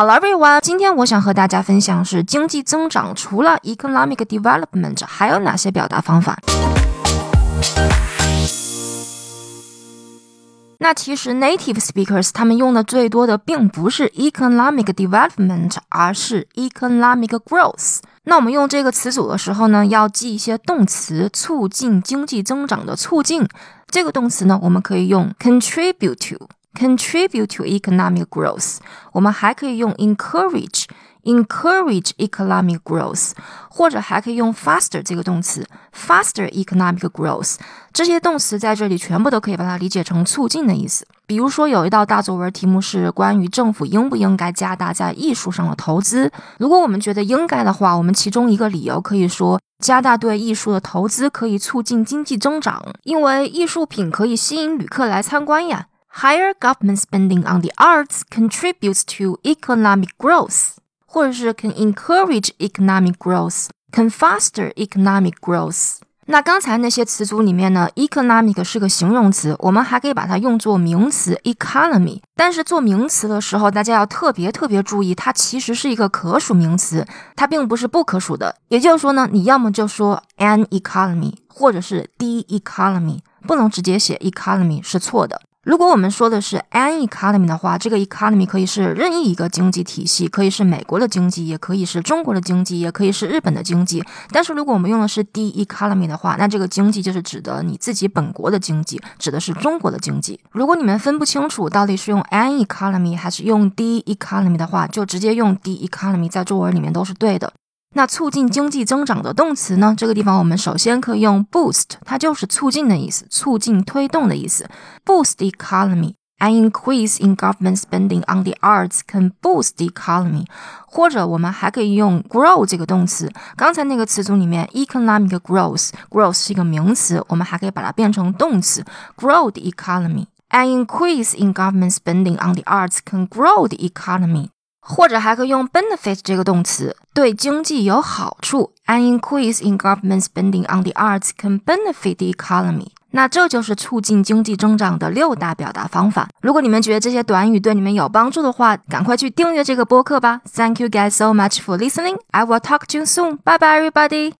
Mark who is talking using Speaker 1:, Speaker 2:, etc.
Speaker 1: 好了，everyone，今天我想和大家分享是经济增长除了 economic development 还有哪些表达方法。那其实 native speakers 他们用的最多的并不是 economic development，而是 economic growth。那我们用这个词组的时候呢，要记一些动词，促进经济增长的促进。这个动词呢，我们可以用 contribute to Contribute to economic growth。我们还可以用 encourage。encourage economic growth，或者还可以用 faster 这个动词，faster economic growth。这些动词在这里全部都可以把它理解成促进的意思。比如说，有一道大作文题目是关于政府应不应该加大在艺术上的投资。如果我们觉得应该的话，我们其中一个理由可以说，加大对艺术的投资可以促进经济增长，因为艺术品可以吸引旅客来参观呀。Higher government spending on the arts contributes to economic growth. 或者是 can encourage economic growth，can foster economic growth。那刚才那些词组里面呢，economic 是个形容词，我们还可以把它用作名词 economy。但是做名词的时候，大家要特别特别注意，它其实是一个可数名词，它并不是不可数的。也就是说呢，你要么就说 an economy，或者是 the economy，不能直接写 economy 是错的。如果我们说的是 an economy 的话，这个 economy 可以是任意一个经济体系，可以是美国的经济，也可以是中国的经济，也可以是日本的经济。但是如果我们用的是 the economy 的话，那这个经济就是指的你自己本国的经济，指的是中国的经济。如果你们分不清楚到底是用 an economy 还是用 the economy 的话，就直接用 the economy，在作文里面都是对的。那促进经济增长的动词呢？这个地方我们首先可以用 boost，它就是促进的意思，促进、推动的意思。Boost the economy. An increase in government spending on the arts can boost the economy. 或者我们还可以用 grow 这个动词。刚才那个词组里面，economic growth，growth 是一个名词，我们还可以把它变成动词，grow the economy. An increase in government spending on the arts can grow the economy. 或者还可以用 benefit 这个动词，对经济有好处。An increase in government spending on the arts can benefit the economy。那这就是促进经济增长的六大表达方法。如果你们觉得这些短语对你们有帮助的话，赶快去订阅这个播客吧。Thank you guys so much for listening. I will talk to you soon. Bye bye, everybody.